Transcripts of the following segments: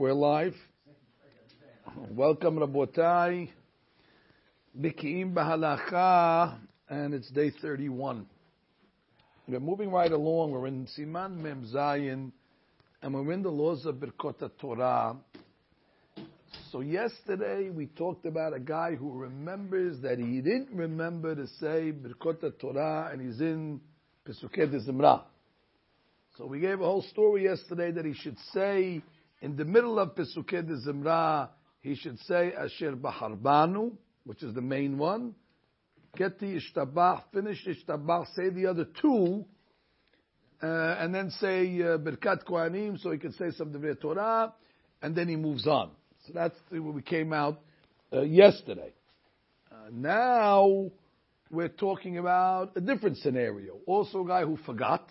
We're live. Welcome, Rabotai. Biki'im Bahalacha, and it's day 31. We're moving right along. We're in Siman Mem Zayin, and we're in the laws of Birkot Torah. So yesterday we talked about a guy who remembers that he didn't remember to say Birkot Torah, and he's in Pesukei de Zimra. So we gave a whole story yesterday that he should say in the middle of Pesukei de Zimra, he should say Asher Baharbanu, which is the main one. Get the Ishtabach, finish Ishtabach, say the other two, uh, and then say uh, Birkat Kohanim, so he can say some Devrei Torah, and then he moves on. So that's what we came out uh, yesterday. Uh, now we're talking about a different scenario. Also, a guy who forgot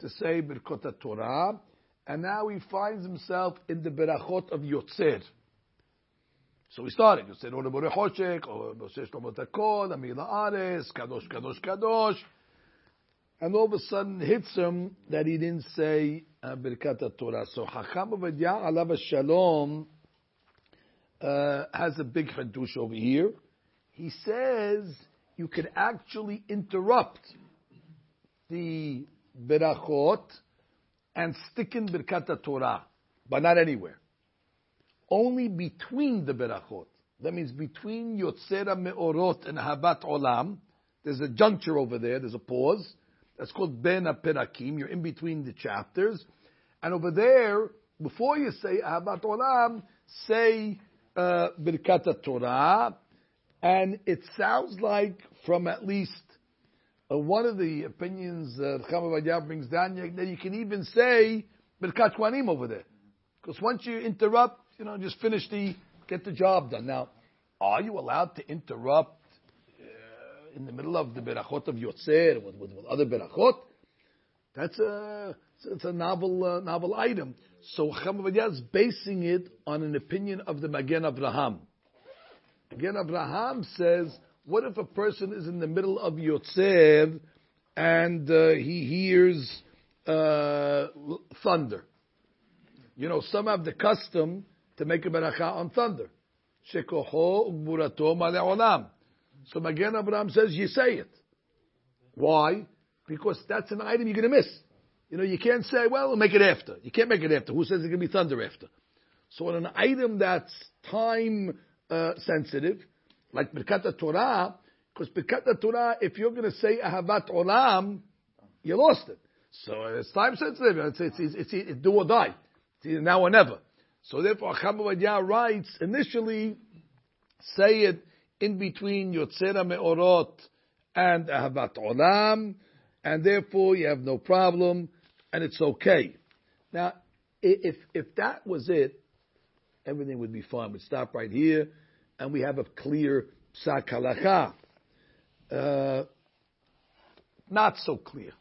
to say Birkot Torah, and now he finds himself in the berachot of Yotzer. So we started. Yotzer Ore Bore Choshek, or Moshe Shlomo Ares, Kadosh, Kadosh, Kadosh. And all of a sudden hits him that he didn't say uh, Birkat Torah. So Hacham Ovadia Alav Shalom uh, has a big hadush over here. He says you can actually interrupt the berachot and stick in Birkat Torah, but not anywhere. Only between the berachot. That means between Yotzera Me'orot and Habat Olam, there's a juncture over there, there's a pause. That's called Ben Perakim. You're in between the chapters. And over there, before you say Habat Olam, say uh, Birkat Torah. And it sounds like from at least uh, one of the opinions uh, Chama brings down that you can even say Birkat over there. Because once you interrupt, you know, just finish the, get the job done. Now, are you allowed to interrupt uh, in the middle of the Berachot of Yotzer with, with, with other Berachot? That's a, it's a novel, uh, novel item. So Chama is basing it on an opinion of the Magen Abraham. Magen Abraham says what if a person is in the middle of Yotzer and uh, he hears uh, thunder? You know, some have the custom to make a beracha on thunder. So Magen Abraham says you say it. Why? Because that's an item you're going to miss. You know, you can't say, well, we'll make it after. You can't make it after. Who says it's going to be thunder after? So on an item that's time uh, sensitive, like Birkat Torah, because Birkat Torah, if you're going to say Ahavat Olam, you lost it. So it's time sensitive. It's, it's, it's, it's, do or die. It's either now or never. So therefore, Chama writes, initially, say it in between Yotzera Me'orot and Ahavat Olam, and therefore you have no problem, and it's okay. Now, if, if that was it, everything would be fine. We'd stop right here and we have a clear psak halacha. Uh, not so clear.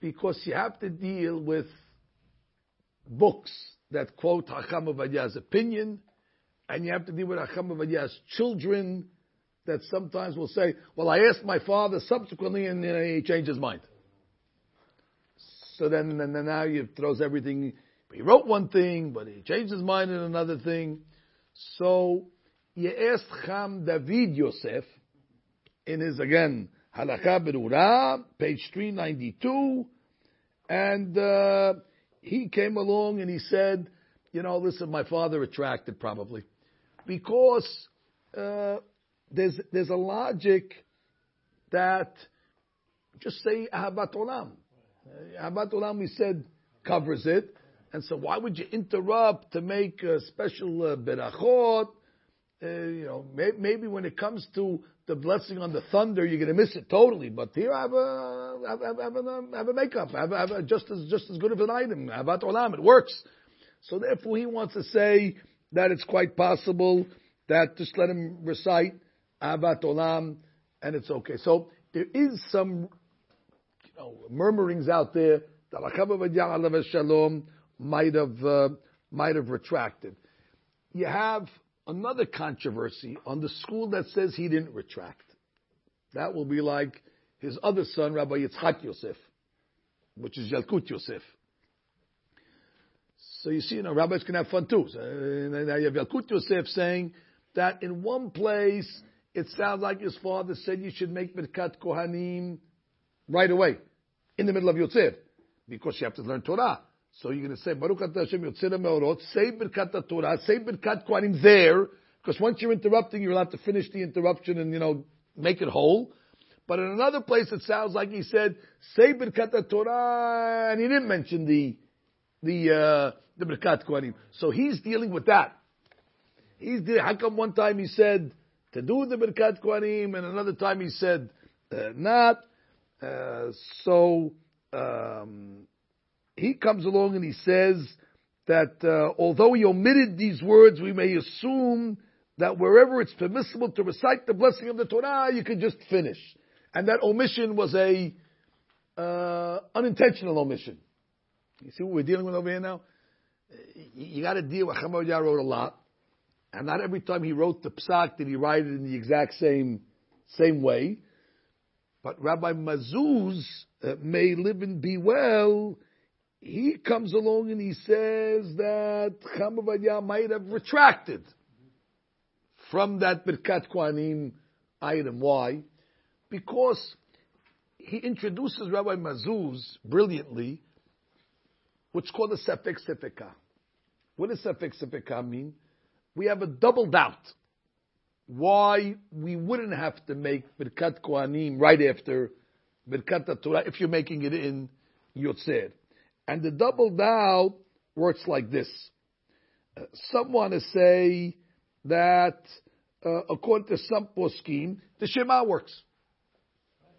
Because you have to deal with books that quote Hacham Ovadiah's opinion, and you have to deal with Hacham Ovadiah's children that sometimes will say, well, I asked my father subsequently and he changed his mind. So then, then now he throws everything. He wrote one thing, but he changed his mind in another thing. So you asked Cham David Yosef in his again Halacha Berura, page 392, and uh, he came along and he said, you know, listen, my father attracted probably because uh, there's there's a logic that just say Ahabat Olam. Ahabat Olam, we said, covers it. And so why would you interrupt to make a special uh, berachot? Uh, you know, may, maybe when it comes to the blessing on the thunder, you're going to miss it totally. But here, I have a, have, have, have, a, have a makeup. Have, have a, just as just as good of an item. Abat olam, it works. So therefore, he wants to say that it's quite possible that just let him recite Abat olam, and it's okay. So there is some you know, murmurings out there that Shalom might have uh, might have retracted. You have another controversy on the school that says he didn't retract. That will be like his other son, Rabbi Yitzchak Yosef, which is Yalkut Yosef. So you see, you know, rabbis can have fun too. So, now you have Yalkut Yosef saying that in one place it sounds like his father said you should make Birkat Kohanim right away, in the middle of Yotzir, because you have to learn Torah. So you're going to say, Baruch Atah Hashem Yotzir Meorot, say Birkat Torah, say Birkat Kohanim there, because once you're interrupting, you'll have to finish the interruption and, you know, make it whole. But in another place, it sounds like he said, say Birkat Torah, and he didn't mention the, the, uh, the Birkat Kohanim. So he's dealing with that. He's dealing, how come one time he said to do the Birkat Kohanim, and another time he said uh, not? Uh, so, um, he comes along and he says that uh, although he omitted these words, we may assume that wherever it's permissible to recite the blessing of the Torah, you can just finish. And that omission was a uh, unintentional omission. You see what we're dealing with over here now? You got to deal with Chamodia wrote a lot, and not every time he wrote the psak did he write it in the exact same same way. But Rabbi Mazuz uh, may live and be well. He comes along and he says that Chamav might have retracted from that Birkat Kohanim item. Why? Because he introduces Rabbi Mazuz brilliantly what's called a Sefek Sefeka. What does Sefek Sefeka mean? We have a double doubt why we wouldn't have to make Birkat Kohanim right after Birkat Torah if you're making it in Yotzer. And the double doubt works like this. Uh, some want to say that uh, according to some poskim, the Shema works.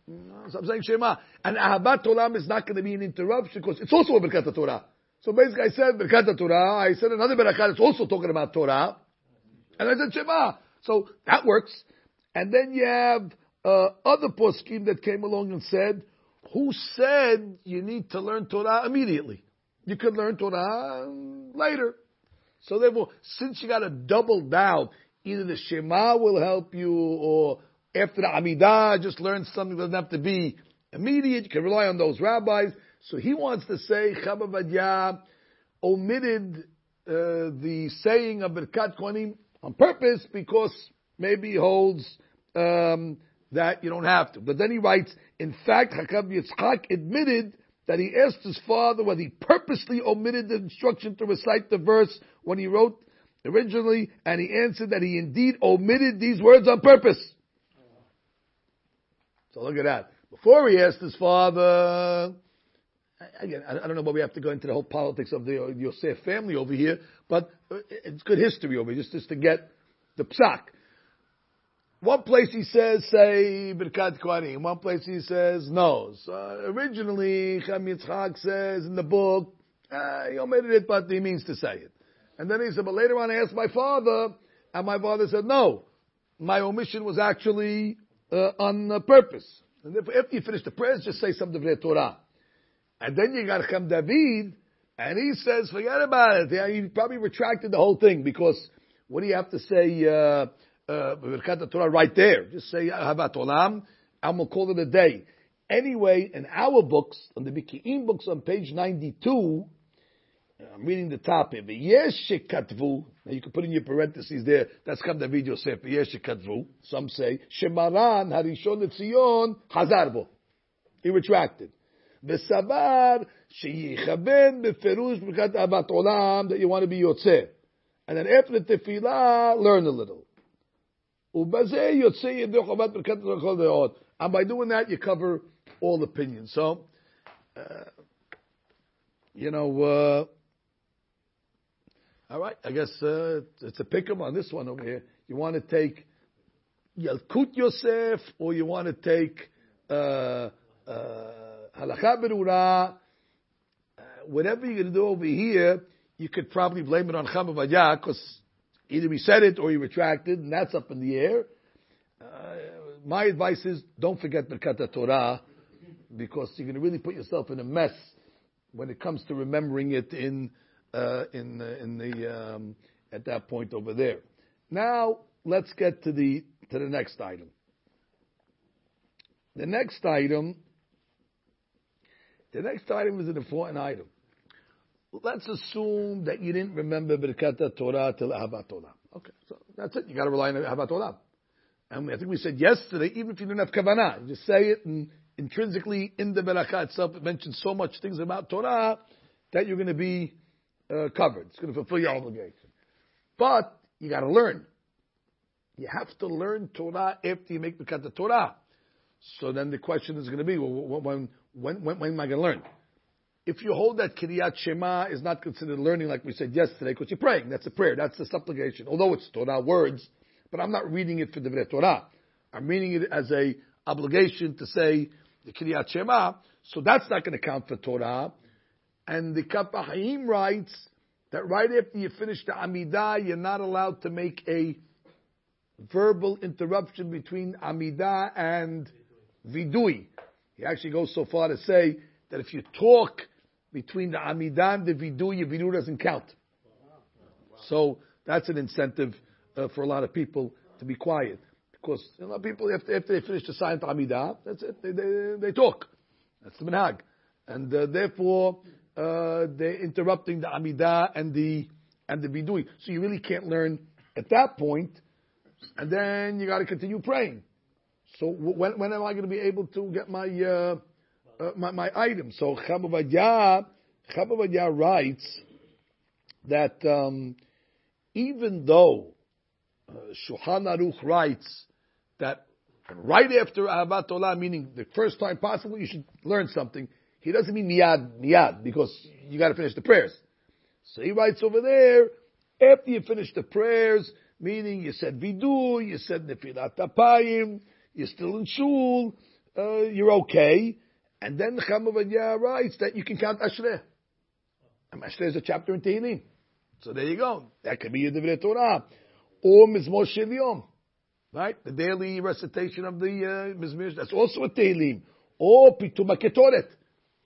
So I'm saying Shema. And Ahabat Olam is not going to be an interruption because it's also a Birkat Torah. So basically I said Birkat Torah, I said another Berakat that's also talking about Torah, and I said Shema. So that works. And then you have uh, other poskim that came along and said, who said you need to learn Torah immediately? You could learn Torah later. So therefore, since you got a double doubt, either the Shema will help you, or after the Amidah, just learn something that doesn't have to be immediate. You can rely on those rabbis. So he wants to say Chabad omitted uh, the saying of Birkat Kohanim on purpose because maybe he holds um, that you don't have to. But then he writes, in fact, Hakam Yitzchak admitted that he asked his father whether he purposely omitted the instruction to recite the verse when he wrote originally, and he answered that he indeed omitted these words on purpose. So look at that. Before he asked his father, again, I don't know why we have to go into the whole politics of the Yosef family over here, but it's good history over here, just, just to get the psak. One place he says, say, Birkat Kohanim. One place he says, no. So originally, Chaim Yitzchak says in the book, uh, he omitted it, but he means to say it. And then he said, but later on I asked my father, and my father said, no, my omission was actually uh, on purpose. And if, after you finish the prayers, just say some Divrei Torah. And then you got Cham David, and he says, forget about it. Yeah, he probably retracted the whole thing because what do you have to say, uh, Birkat Torah right there. Just say Havat Olam. I'm gonna call it a day. Anyway, in our books, on the Biki'im books on page 92, I'm reading the top here. Yeshikatvu. Now you can put in your parentheses there. That's come the video say for Yeshikatvu. Some say Shemaran Harishon Etzion Hazarbo. He retracted. Vesabar sheyichaben beferush b'kat abat olam that you want to be yotze. And then after the tefillah, learn a little. And by doing that, you cover all opinions. So, uh, you know, uh, all right, I guess uh, it's a pick'em on this one over here. You want to take Yalkut Yosef, or you want to take uh, uh, berura, uh, whatever you're going to do over here, you could probably blame it on Chamavadya because either he said it or he retracted, and that's up in the air. Uh, my advice is don't forget Birkat Torah because you're going to really put yourself in a mess when it comes to remembering it in uh, in in the um, at that point over there. Now let's get to the to the next item. The next item the next item is an important item. Let's assume that you didn't remember Birkat Torah till Ahavat Torah. Okay, so that's it. You got to rely on Ahavat Torah. And I think we said yesterday, even if you didn't have kavanah, you just say it, and intrinsically in the Berakah itself, it mentions so much things about Torah that you're going to be uh, covered. It's going to fulfill your obligation. But you got to learn. You have to learn Torah after you make Birkat Torah. So then the question is going to be, well, when, when, when, when am I going to learn? If you hold that Kiryat Shema is not considered learning like we said yesterday, because you're praying, that's a prayer, that's a supplication. Although it's Torah words, but I'm not reading it for the Torah. I'm reading it as a obligation to say the Kiryat Shema, so that's not going to count for Torah. And the Kaf HaChaim writes that right after you finish the Amidah, you're not allowed to make a verbal interruption between Amidah and Vidui. He actually goes so far to say that if you talk between the Amidah and the Vidui, your Vidui doesn't count. So that's an incentive uh, for a lot of people to be quiet. Because a lot of people, after, after they finish the silent Amidah, that's it, they, they, they talk. That's the minhag. And uh, therefore, uh, they're interrupting the Amidah and the, and the Vidui. So you really can't learn at that point, and then you got to continue praying. So when, when am I going to be able to get my uh, my, my item? So Chabavadya writes that um, even though uh, Shulchan Aruch writes that right after Ahavat Olam, meaning the first time possible, you should learn something. He doesn't mean miyad, miyad, because you got to finish the prayers. So he writes over there, after you finish the prayers, meaning you said vidu, you said nefilat apayim, you're still in shul, uh, you're okay. And then the Chamavadya writes that you can count Ashrei. And Ashrei is a chapter in Tehillim. So there you go. That could be your Divrei Torah. Or Mizmor Shel Yom. Right? The daily recitation of the uh, Mizmor. That's also a Tehillim. Or Pituma Ketoret.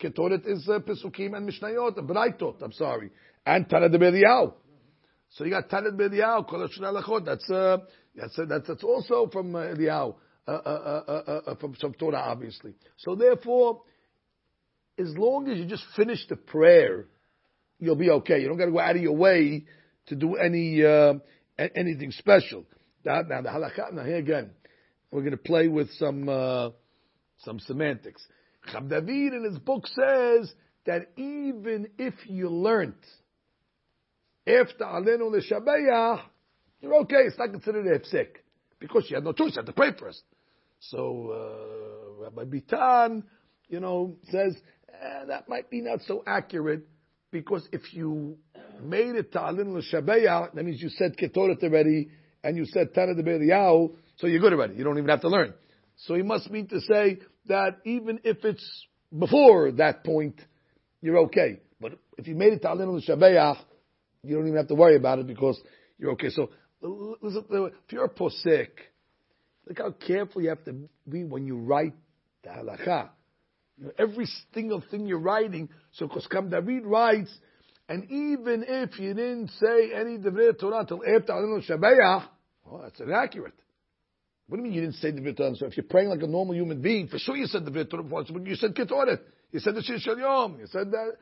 Ketoret is uh, Pesukim and Mishnayot, Braitot, I'm sorry. And Tana de Belial. So you got Tana de Belial, Kol That's, uh, that's, uh, that's, that's also from uh, Eliyahu. Uh uh uh, uh, uh, from some Torah, obviously. So therefore, as long as you just finish the prayer, you'll be okay. You don't got to go out of your way to do any anything special. Now, now the halakha. Now here again, we're going to play with some some semantics. Chab David in his book says that even if you learnt after alenu l'shabeya, you're okay. It's not considered a hefsek because you had no choice. You had to pray first. So uh, Rabbi Bitan, you know, says eh, that might be not so accurate because if you made it ta'alin l'shabeya, that means you said ketoret already and you said tana de so you're good already. You don't even have to learn. So he must mean to say that even if it's before that point, you're okay. But if you made it ta'alin l'shabeya, you don't even have to worry about it because you're okay. So if you're a posek, Look how careful you have to be when you write the halacha. You know, every single thing you're writing. So, because Kam David writes, and even if you didn't say any Devrei Torah until after Shabbayah, well, that's inaccurate. What do you mean you didn't say Devrei Torah? So if you're praying like a normal human being, for sure you said Devrei Torah before, but you said Ketoret. You said the Shir Yom. You said that.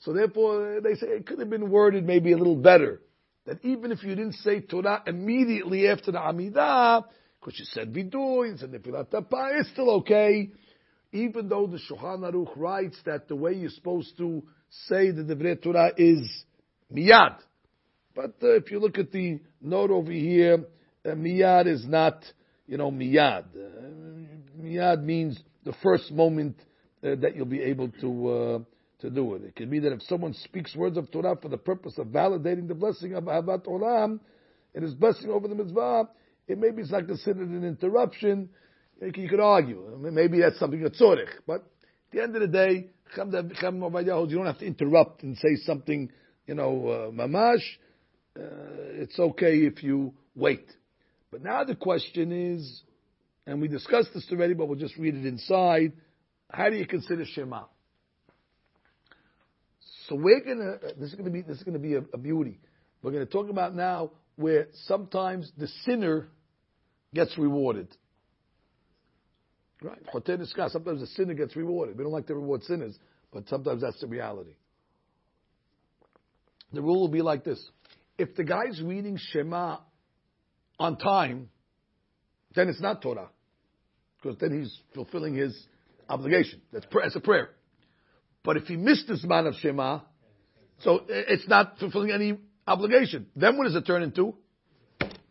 So therefore, they say it could have been worded maybe a little better. That even if you didn't say Torah immediately after the Amidah, because she said vidu, you said nefilat tapa, it's still okay. Even though the Shulchan Aruch writes that the way you're supposed to say the Devrei Torah is miyad. But uh, if you look at the note over here, uh, miyad is not, you know, miyad. Uh, miyad means the first moment uh, that you'll be able to uh, to do it. It could be that if someone speaks words of Torah for the purpose of validating the blessing of Ahavat Olam, it is blessing over the mitzvah, it maybe it's not considered an interruption. You could argue. Maybe that's something that's tzorich. But at the end of the day, you don't have to interrupt and say something, you know, uh, mamash. Uh, it's okay if you wait. But now the question is, and we discussed this already, but we'll just read it inside. How do you consider Shema? So we're gonna. This is gonna be. This is gonna be a, a beauty. We're gonna talk about now where sometimes the sinner gets rewarded. Right? Sometimes the sinner gets rewarded. We don't like to reward sinners, but sometimes that's the reality. the rule will be like this. If the guy's reading Shema on time, then it's not Torah. Because then he's fulfilling his obligation. That's, that's a prayer. But if he missed the man of Shema, so eh, it's not fulfilling any obligation. Then what does it turn into?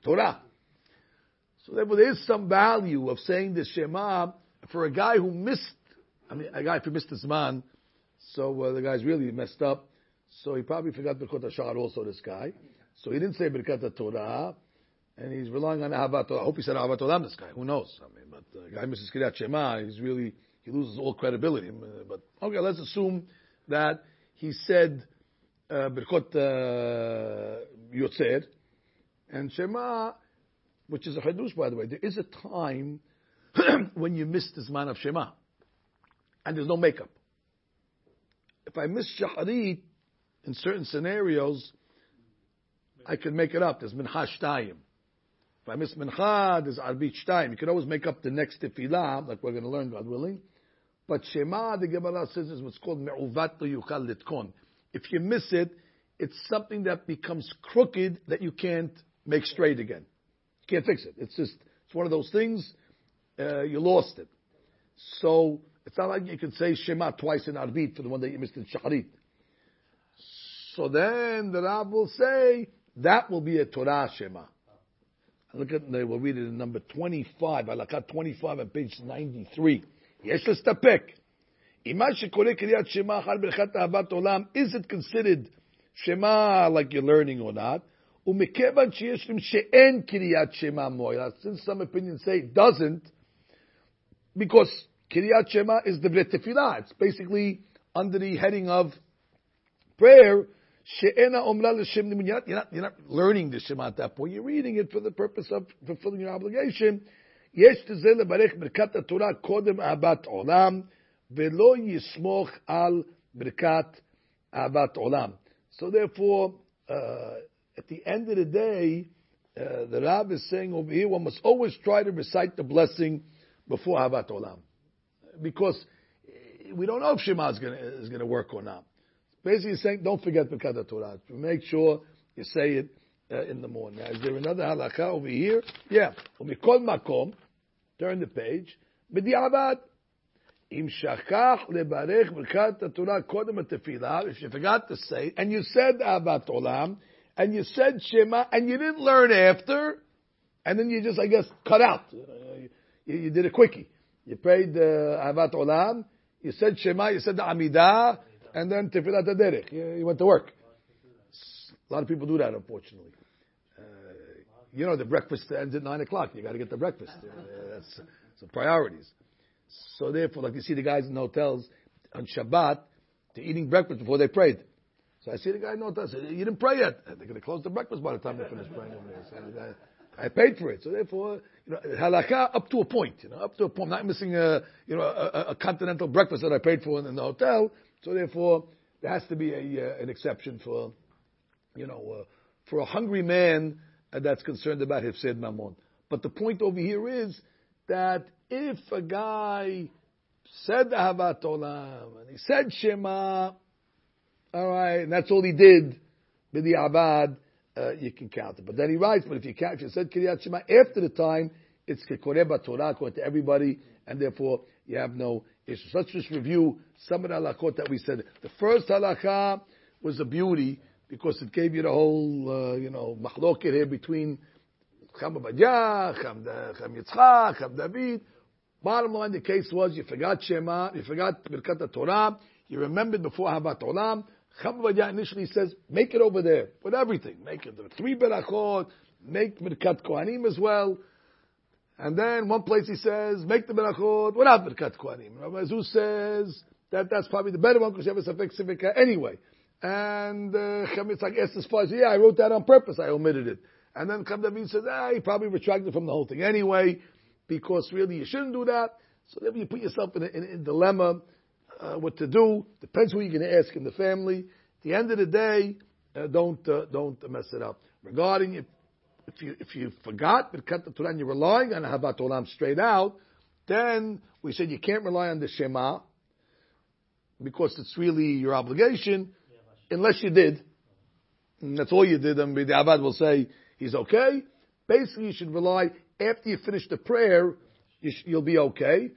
Torah. So therefore there is some value of saying the Shema for a guy who missed, I mean, a guy who missed his man, so uh, the guy's really messed up. So he probably forgot Birkot HaShahar also, this guy. So he didn't say Birkat Torah, and he's relying on Ahavat. I hope he said Ahavat Olam, this guy. Who knows? I mean, but the guy misses Kiryat Shema, he's really, he loses all credibility. But okay, let's assume that he said uh, Birkot uh, Yotzer, and Shema, which is a Hadush, by the way. There is a time when you miss this man of Shema, and there's no makeup. If I miss Shaharit in certain scenarios, I can make it up. There's Mincha Shtayim. If I miss Mincha, there's Arbit Shtayim. You can always make up the next tefillah, like we're going to learn, God willing. But Shema, the Gemara says, is what's called Me'uvat Yuchal Litkon. If you miss it, it's something that becomes crooked that you can't make straight again. Can't fix it. It's just it's one of those things. Uh, you lost it. So it's not like you can say Shema twice in Arbit for the one that you missed in Shacharit. So then the Rab will say that will be a Torah Shema. Look at they will read it in number twenty-five. Alakat twenty-five on page ninety-three. Yes, let's. Is it considered Shema like you're learning or not? ומכיוון שיש להם שאין קריאת שמע מועילה, since some opinions say it doesn't, because קריאת שמע is the tefillah. It's basically under the heading of prayer, She'ena omra l'shem you're not, you're not learning the Shema at that point. You're reading it for the purpose of fulfilling your obligation. יש לזה לברך ברכת התורה קודם אהבת עולם, ולא יסמוך על ברכת אהבת עולם. So therefore, uh, at the end of the day, uh, the Rab is saying over here, one must always try to recite the blessing before Havat Olam. Because we don't know if Shema is going to work or not. Basically saying, don't forget Birkat Torah. Make sure you say it uh, in the morning. Now, is there another halakha over here? Yeah. Umikol makom, turn the page. Shakach lebarech Birkat Torah kodem tefillah, if you forgot to say, and you said Ahavat Olam, and you said Shema, and you didn't learn after, and then you just, I guess, cut out. You, you did a quickie. You prayed uh, Ahavat Olam, you said Shema, you said the Amidah, and then Tefillat Derech. You went to work. A lot of people do that, unfortunately. Uh, you know, the breakfast ends at 9 o'clock. You got to get the breakfast. Uh, that's some priorities. So therefore, like you see the guys in the hotels on Shabbat, they're eating breakfast before they prayed. So I see the guy the hotel, say, you didn't pray yet. They're going to close the breakfast by the time they finish praying over there. So I, I paid for it. So therefore, you know, halakha up to a point, you know, up to a point. Not missing a, you know, a, a continental breakfast that I paid for in, in the hotel. So therefore, there has to be a, uh, an exception for, you know, uh, for a hungry man uh, that's concerned about Hifsed Mammon. But the point over here is that if a guy said Ahavat Olam and he said Shema, all right, and that's all he did, the Abad, uh, you can count it. But then he writes, but if you count, if you said Kiryat Shema after the time, it's Kekoreba Torah according to everybody, and therefore you have no issues. Let's just review some of the halachot that we said. The first halakha was a beauty because it gave you the whole, uh, you know, machloket here between Cham Obadiah, Cham, Cham Yitzchak, Cham David. Bottom line, the case was you forgot Shema, you forgot Birkat Torah, you remembered before Habat Olam. Obadiah initially says, make it over there with everything. Make it the three berachot, make Birkat Kohanim as well. And then one place he says, make the berachot without Birkat Kohanim. Rabbi Mazuz says that that's probably the better one because you have a Safek Sivika anyway. And uh, Chamitzak asked as far as, yeah, I wrote that on purpose, I omitted it. And then Cham David says, ah, he probably retracted from the whole thing anyway, because really you shouldn't do that. So then you put yourself in a, in a dilemma, uh, what to do. Depends who you're going to ask in the family. At the end of the day, uh, don't uh, don't mess it up. Regarding if if you if you forgot Birkat the Torah and you're relying on Habat Olam straight out, then we said you can't rely on the Shema because it's really your obligation, unless you did. and that's all you did, then the Avad will say he's okay. Basically, you should rely after you finish the prayer, you you'll be okay.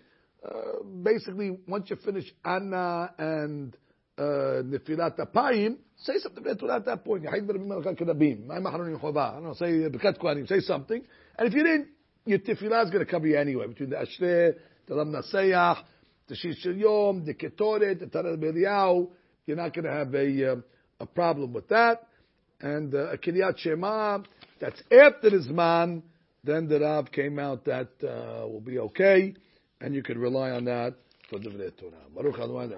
Uh, basically, once you finish Anna and uh, Nefilat Apayim, say something at that point. I don't know, say Bekat Kohanim, say something. And if you didn't, your tefillah is going to cover you anyway. Between the Ashrei, the Lam Nasayach, the Shishil Yom, the Ketoret, the Tarat Beliau, you're not going to have a, uh, a problem with that. And uh, a Kiryat Shema, that's after the Zman, then the Rav came out that uh, will be okay, and you can rely on that for the Torah. Baruch Adonai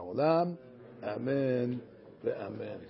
Amen. Amen.